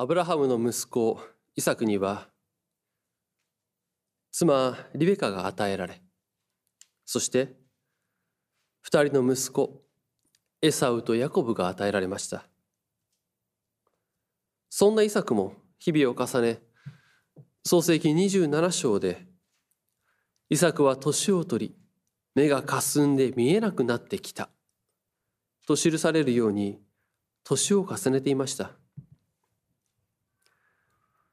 アブラハムの息子イサクには妻リベカが与えられそして二人の息子エサウとヤコブが与えられました。そんなイサクも日々を重ね創世記27章でイサクは年を取り目がかすんで見えなくなってきたと記されるように年を重ねていました。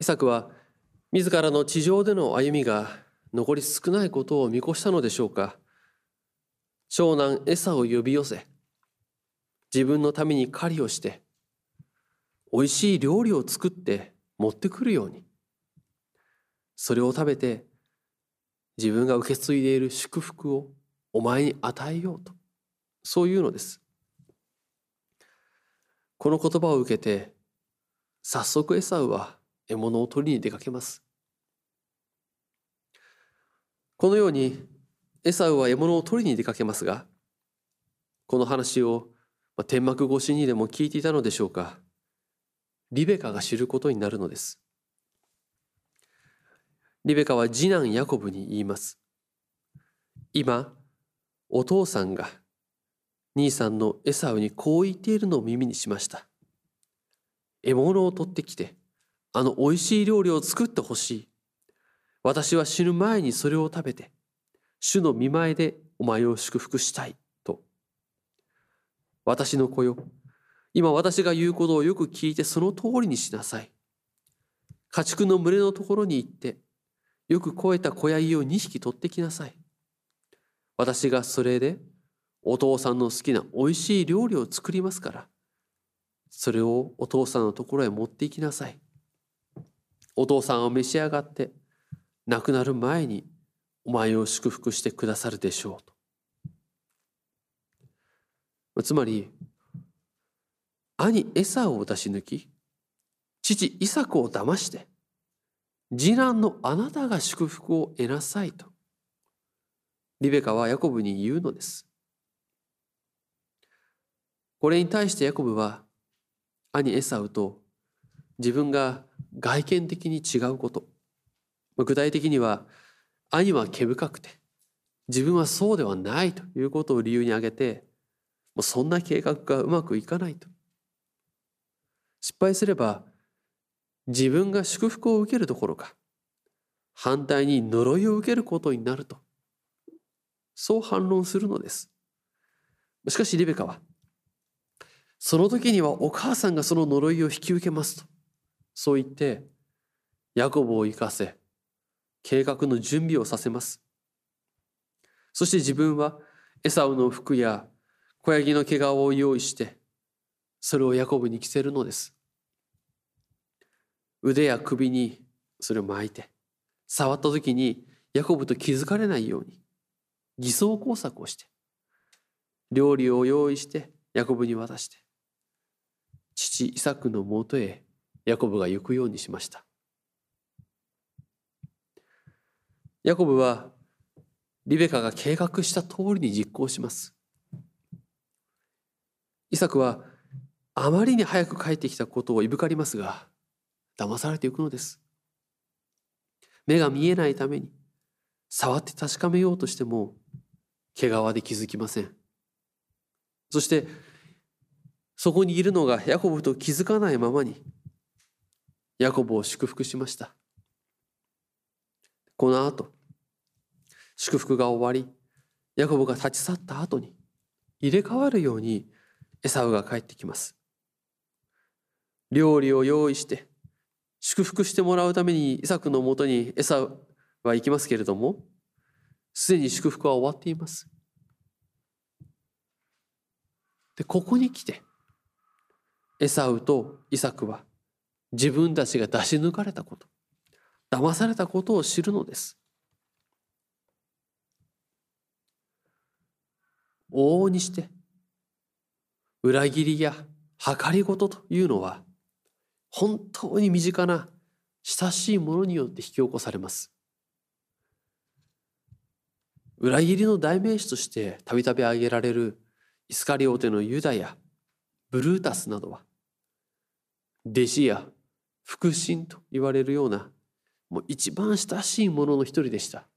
イサクは自らの地上での歩みが残り少ないことを見越したのでしょうか。長男エサを呼び寄せ自分のために狩りをして美味しい料理を作って持ってくるように。それを食べて自分が受け継いでいる祝福をお前に与えようと。そういうのです。この言葉を受けて早速エサウは獲物を取りに出かけます。このようにエサウは獲物を取りに出かけますがこの話を天幕越しにでも聞いていたのでしょうか。リベカが知ることになるのです。リベカは次男ヤコブに言います。今お父さんが兄さんのエサウにこう言っているのを耳にしました。獲物を取ってきてあの美味しい料理を作ってほしい。私は死ぬ前にそれを食べて、主の見前でお前を祝福したい。と。私の子よ。今私が言うことをよく聞いてその通りにしなさい。家畜の群れのところに行って、よく肥えた子ヤギを2匹取ってきなさい。私がそれでお父さんの好きな美味しい料理を作りますから、それをお父さんのところへ持って行きなさい。お父さんを召し上がって亡くなる前にお前を祝福してくださるでしょうと。つまり兄エサを出し抜き父イサクを騙して次男のあなたが祝福を得なさいとリベカはヤコブに言うのです。これに対してヤコブは兄エサウと自分が外見的に違うこと。具体的には、兄は毛深くて、自分はそうではないということを理由に挙げて、もうそんな計画がうまくいかないと。失敗すれば、自分が祝福を受けるどころか、反対に呪いを受けることになると。そう反論するのです。しかしリベカは、その時にはお母さんがその呪いを引き受けますと。そう言ってヤコブを生かせ計画の準備をさせます。そして自分はエサウの服や小ヤギの毛皮を用意してそれをヤコブに着せるのです。腕や首にそれを巻いて触った時にヤコブと気づかれないように偽装工作をして料理を用意してヤコブに渡して父イサクのもとへヤコブが行くようにしました。ヤコブはリベカが計画した通りに実行します。イサクはあまりに早く帰ってきたことをいぶかりますが騙されていくのです。目が見えないために触って確かめようとしても毛皮で気づきません。そしてそこにいるのがヤコブと気づかないままにヤコブを祝福しました。この後祝福が終わりヤコブが立ち去った後に入れ替わるようにエサウが帰ってきます。料理を用意して祝福してもらうためにイサクのもとにエサウは行きますけれどもすでに祝福は終わっています。でここに来てエサウとイサクは自分たちが出し抜かれたこと騙されたことを知るのです。往々にして裏切りや計りごとというのは本当に身近な親しいものによって引き起こされます。裏切りの代名詞としてたびたび挙げられるイスカリオテのユダやブルータスなどは弟子や腹心と言われるようなもう一番親しいもの一人でした。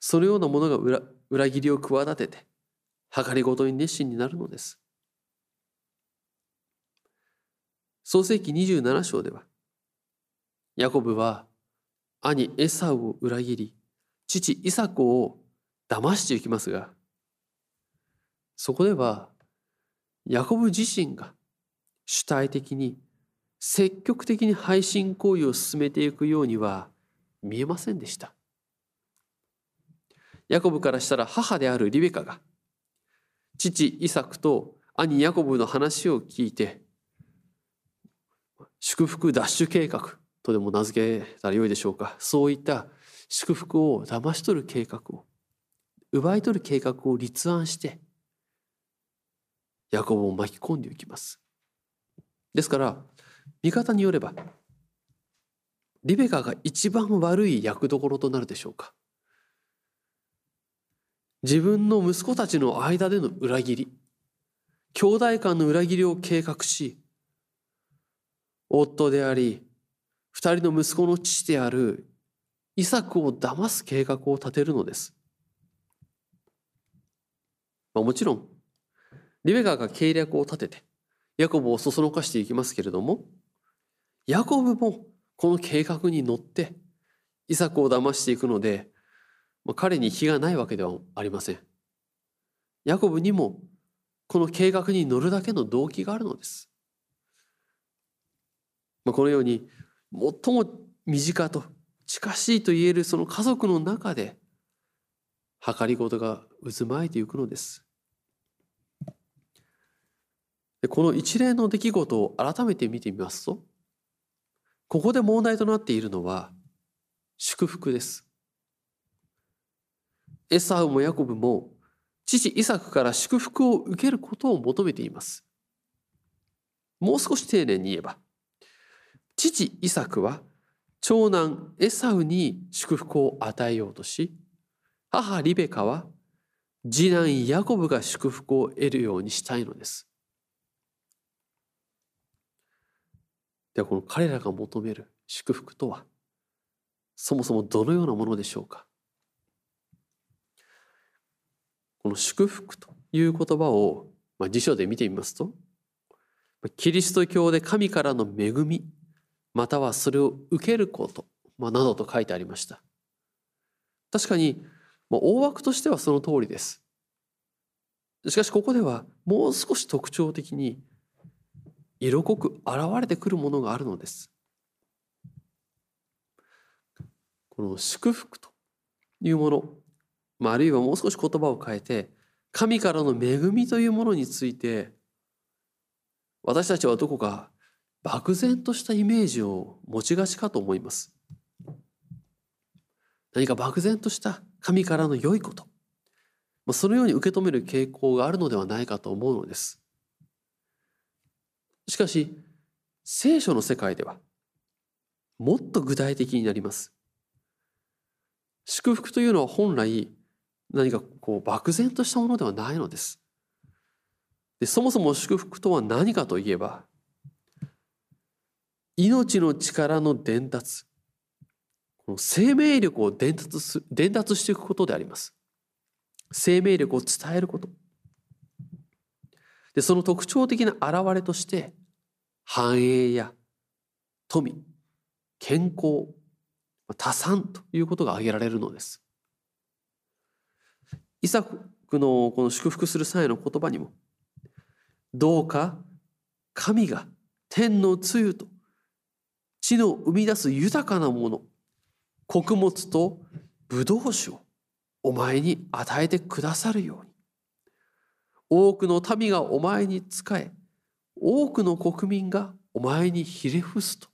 そのようなものが裏裏切りを企てて計りごとに熱心になるのです。創世紀27章ではヤコブは兄エサウを裏切り父イサコを騙していきますがそこではヤコブ自身が主体的に積極的に配信行為を進めていくようには見えませんでした。ヤコブからしたら母であるリベカが父イサクと兄ヤコブの話を聞いて祝福奪取計画とでも名付けたらよいでしょうかそういった祝福を騙し取る計画を奪い取る計画を立案してヤコブを巻き込んでいきますですから見方によればリベカが一番悪い役どころとなるでしょうか。自分の息子たちの間での裏切り兄弟間の裏切りを計画し夫であり二人の息子の父であるイサクを騙す計画を立てるのです、まあ、もちろんリベカが計略を立ててヤコブをそそのかしていきますけれどもヤコブもこの計画に乗ってイサクを騙していくのでま彼に非がないわけではありません。ヤコブにもこの計画に乗るだけの動機があるのです。まこのように最も身近と近しいと言えるその家族の中で計りごとが渦巻いていくのです。でこの一連の出来事を改めて見てみますとここで問題となっているのは祝福です。エサウもヤコブも父イサクから祝福を受けることを求めています。もう少し丁寧に言えば、父イサクは長男エサウに祝福を与えようとし、母リベカは次男ヤコブが祝福を得るようにしたいのです。ではこの彼らが求める祝福とは、そもそもどのようなものでしょうか？この祝福という言葉を、まあ、辞書で見てみますと、キリスト教で神からの恵み、またはそれを受けること、まあ、などと書いてありました。確かに、まあ、大枠としてはその通りです。しかしここではもう少し特徴的に色濃く現れてくるものがあるのです。この祝福というもの、まあ、あるいはもう少し言葉を変えて神からの恵みというものについて私たちはどこか漠然としたイメージを持ちがちかと思います。何か漠然とした神からの良いこと、そのように受け止める傾向があるのではないかと思うのです。しかし、聖書の世界ではもっと具体的になります。祝福というのは本来何かこう漠然としたものではないのです。でそもそも祝福とは何かといえば命の力の伝達この生命力を伝達す伝達していくことであります。生命力を伝えること。でその特徴的な表れとして繁栄や富健康多産ということが挙げられるのです。イサクのこの祝福する際の言葉にもどうか神が天の露と地の生み出す豊かなもの穀物と葡萄酒をお前に与えてくださるように多くの民がお前に仕え多くの国民がお前にひれ伏すと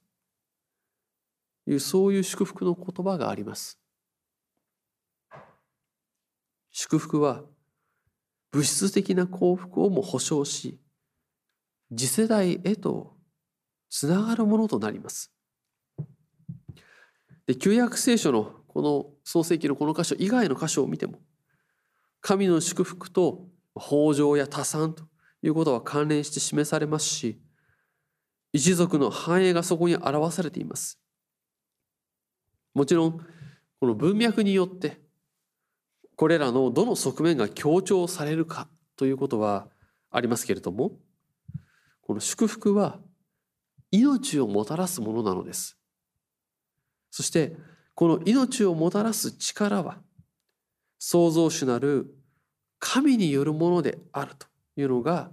いうそういう祝福の言葉があります。祝福は物質的な幸福をも保証し次世代へとつながるものとなります。で旧約聖書のこの創世記のこの箇所以外の箇所を見ても神の祝福と豊穣や多産ということは関連して示されますし一族の繁栄がそこに表されています。もちろんこの文脈によってこれらのどの側面が強調されるかということはありますけれどもこの祝福は命をもたらすものなのです。そしてこの命をもたらす力は創造主なる神によるものであるというのが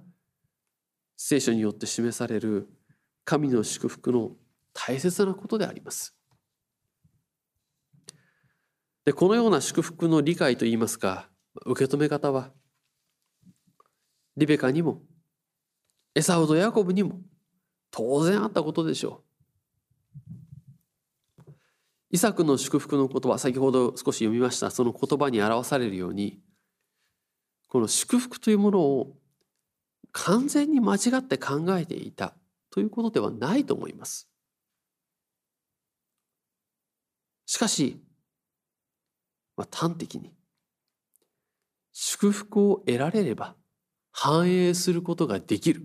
聖書によって示される神の祝福の大切なことであります。でこのような祝福の理解といいますか受け止め方はリベカにもエサウとヤコブにも当然あったことでしょう。イサクの祝福の言葉先ほど少し読みましたその言葉に表されるようにこの祝福というものを完全に間違って考えていたということではないと思います。しかしまあ、端的に祝福を得られれば繁栄することができる。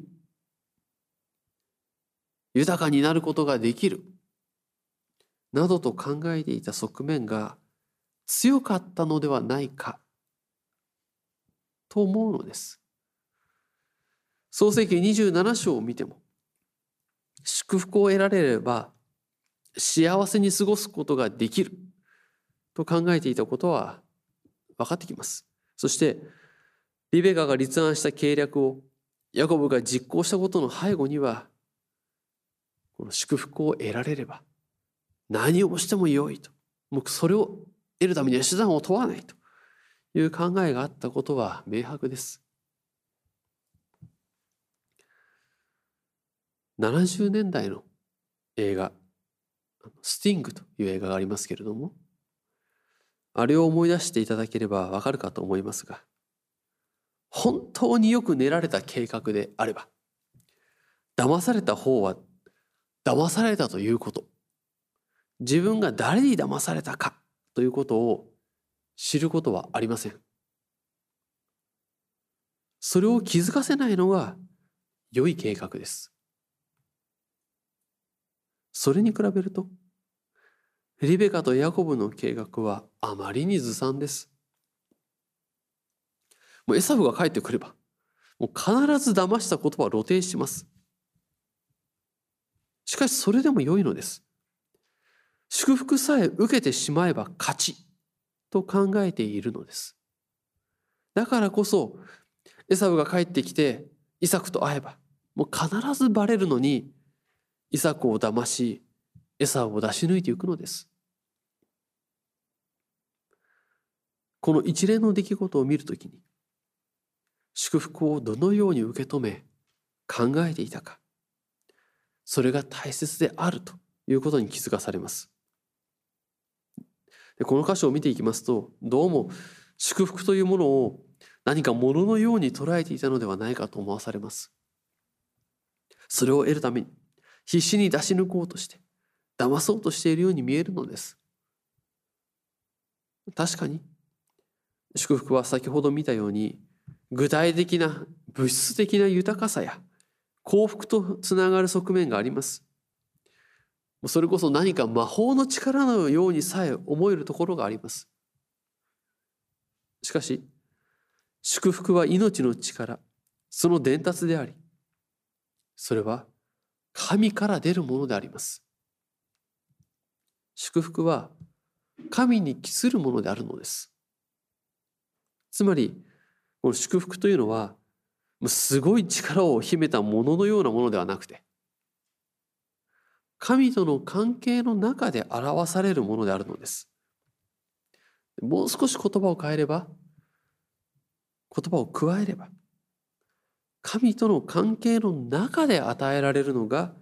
豊かになることができる。などと考えていた側面が強かったのではないか。と思うのです。創世記27章を見ても祝福を得られれば幸せに過ごすことができると考えていたことは分かってきます。そしてリベカが立案した計略をヤコブが実行したことの背後にはこの祝福を得られれば何をしてもよいともうそれを得るためには手段を問わないという考えがあったことは明白です。70年代の映画「スティング」という映画がありますけれどもあれを思い出していただければわかるかと思いますが、本当によく練られた計画であれば、騙された方は騙されたということ、自分が誰に騙されたかということを知ることはありません。それを気づかせないのが良い計画です。それに比べると、リベカとヤコブの計画はあまりにずさんです。もうエサフが帰ってくれば、もう必ず騙した言葉は露呈します。しかしそれでも良いのです。祝福さえ受けてしまえば勝ちと考えているのです。だからこそ、エサフが帰ってきてイサクと会えば、もう必ずバレるのに、イサクを騙し、餌を出し抜いていくのです。この一連の出来事を見るときに、祝福をどのように受け止め、考えていたか、それが大切であるということに気づかされます。でこの箇所を見ていきますと、どうも祝福というものを何かもののように捉えていたのではないかと思わされます。それを得るために必死に出し抜こうとして、騙そうとしているように見えるのです。確かに祝福は先ほど見たように具体的な物質的な豊かさや幸福とつながる側面があります。それこそ何か魔法の力のようにさえ思えるところがあります。しかし祝福は命の力その伝達でありそれは神から出るものであります。祝福は神に帰するものであるのです。つまりこの祝福というのはすごい力を秘めたもののようなものではなくて神との関係の中で表されるものであるのです。もう少し言葉を変えれば言葉を加えれば神との関係の中で与えられるのが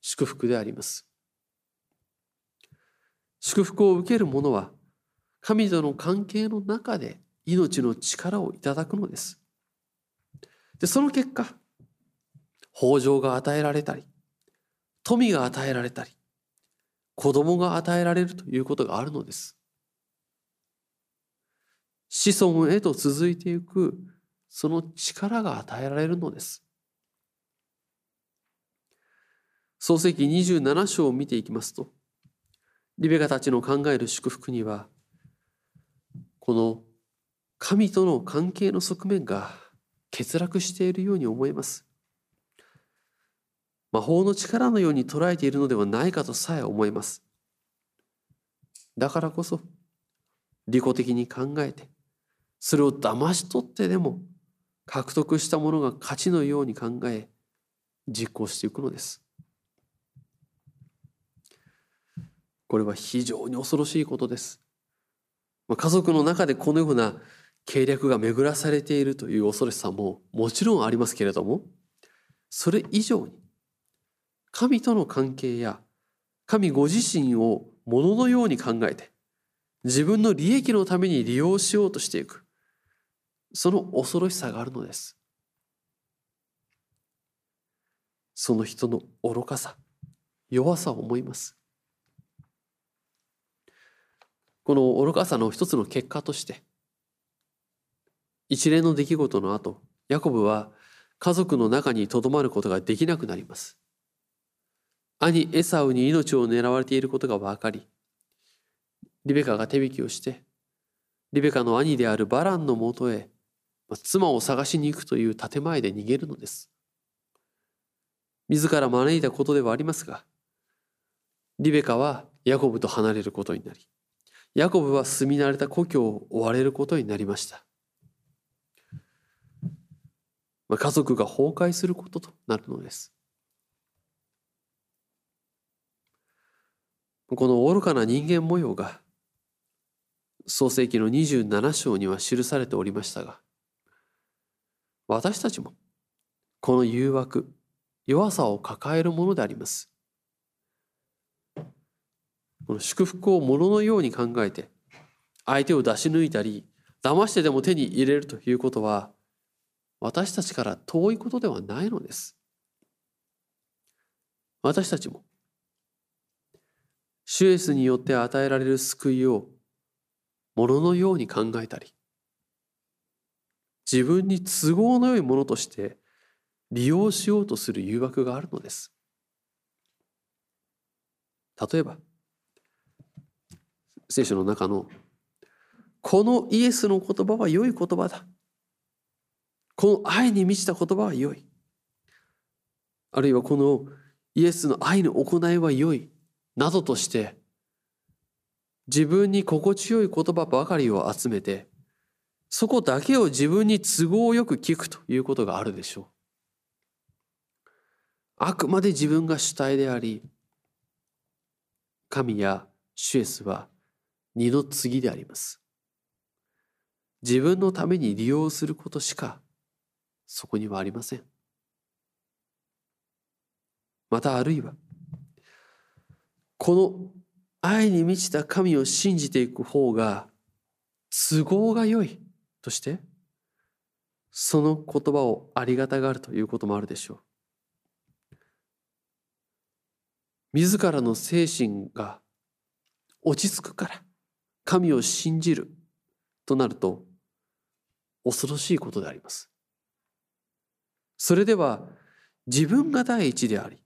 祝福であります。祝福を受ける者は神との関係の中で命の力をいただくのです。でその結果豊穣が与えられたり富が与えられたり子供が与えられるということがあるのです。子孫へと続いていくその力が与えられるのです。創世記27章を見ていきますと、リベカたちの考える祝福には、この神との関係の側面が欠落しているように思えます。魔法の力のように捉えているのではないかとさえ思います。だからこそ、利己的に考えて、それを騙し取ってでも獲得したものが勝ちのように考え、実行していくのです。これは非常に恐ろしいことです。家族の中でこのような計略が巡らされているという恐ろしさももちろんありますけれども、それ以上に神との関係や神ご自身をもののように考えて自分の利益のために利用しようとしていく。その恐ろしさがあるのです。その人の愚かさ弱さを思います。この愚かさの一つの結果として一連の出来事の後ヤコブは家族の中にとどまることができなくなります。兄エサウに命を狙われていることが分かりリベカが手引きをしてリベカの兄であるバランのもとへ妻を探しに行くという建前で逃げるのです自ら招いたことではありますがリベカはヤコブと離れることになりヤコブは住み慣れた故郷を追われることになりました。まあ、家族が崩壊することとなるのです。この愚かな人間模様が創世記の27章には記されておりましたが私たちもこの誘惑弱さを抱えるものであります。この祝福をもののように考えて相手を出し抜いたり騙してでも手に入れるということは私たちから遠いことではないのです。私たちもシュエスによって与えられる救いをもののように考えたり自分に都合のよいものとして利用しようとする誘惑があるのです。例えば聖書の中のこのイエスの言葉は良い言葉だ。この愛に満ちた言葉は良い。あるいはこのイエスの愛の行いは良い。などとして自分に心地よい言葉ばかりを集めてそこだけを自分に都合よく聞くということがあるでしょうあくまで自分が主体であり神やシュエスは二の次であります。自分のために利用することしかそこにはありません。またあるいは、この愛に満ちた神を信じていく方が都合が良いとして、その言葉をありがたがるということもあるでしょう。自らの精神が落ち着くから神を信じるとなると恐ろしいことであります。それでは自分が第一であり、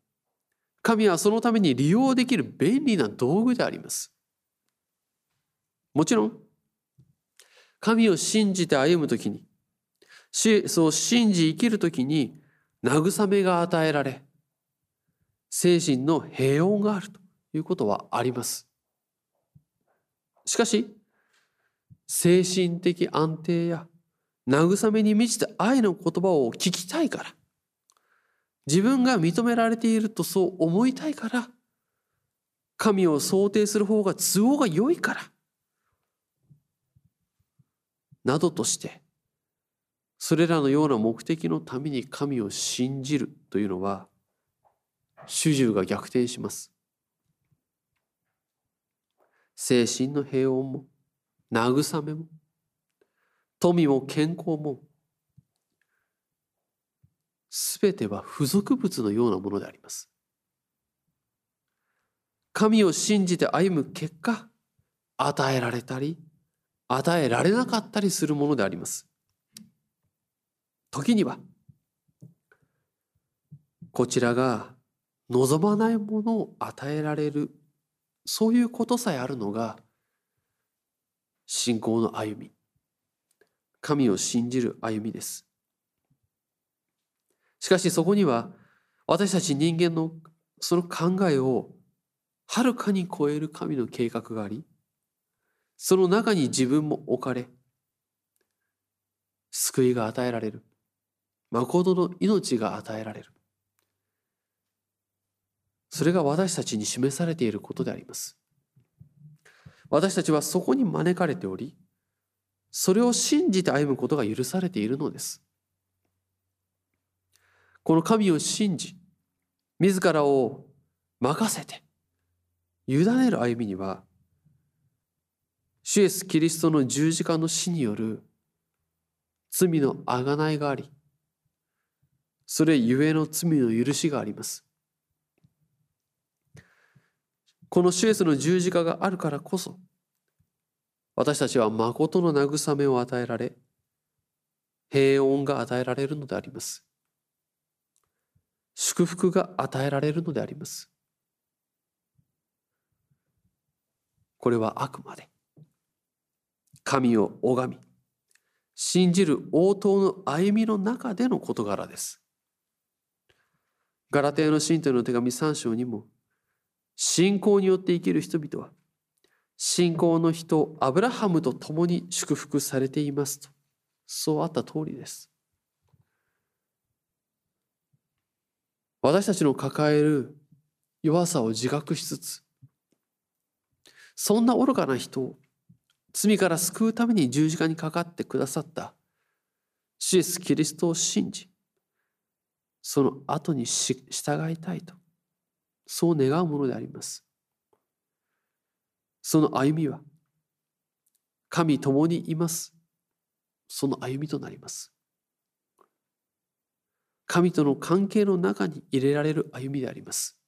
神はそのために利用できる便利な道具であります。もちろん、神を信じて歩むときに、そう信じ生きるときに慰めが与えられ、精神の平穏があるということはあります。しかし、精神的安定や慰めに満ちた愛の言葉を聞きたいから、自分が認められているとそう思いたいから、神を想定する方が都合が良いから、などとして、それらのような目的のために神を信じるというのは、主従が逆転します。精神の平穏も慰めも富も健康もすべては付属物のようなものであります。神を信じて歩む結果与えられたり与えられなかったりするものであります。時にはこちらが望まないものを与えられるそういうことさえあるのが信仰の歩み神を信じる歩みですしかしそこには私たち人間のその考えをはるかに超える神の計画がありその中に自分も置かれ救いが与えられる。誠の命が与えられる。それが私たちに示されていることであります。私たちはそこに招かれておりそれを信じて歩むことが許されているのです。この神を信じ自らを任せて委ねる歩みには主イエス・キリストの十字架の死による罪の贖いがありそれゆえの罪の許しがあります。この主イエスの十字架があるからこそ私たちは誠の慰めを与えられ平穏が与えられるのであります。祝福が与えられるのであります。これはあくまで。神を拝み信じる応答の歩みの中での事柄です。ガラテヤの信徒の手紙3章にも信仰によって生きる人々は信仰の人アブラハムと共に祝福されていますとそうあった通りです。私たちの抱える弱さを自覚しつつそんな愚かな人を罪から救うために十字架にかかってくださったシエス・キリストを信じその後に従いたいとそう願うものであります。その歩みは、神共にいます。その歩みとなります。神との関係の中に入れられる歩みであります。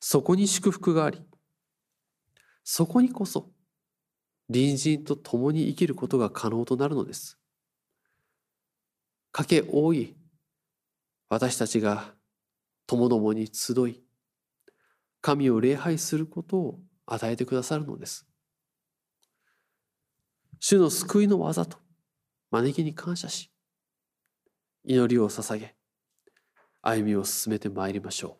そこに祝福があり、そこにこそ隣人と共に生きることが可能となるのです。かけ多い私たちが友どもに集い神を礼拝することを与えてくださるのです主の救いの技と招きに感謝し祈りを捧げ歩みを進めてまいりましょう。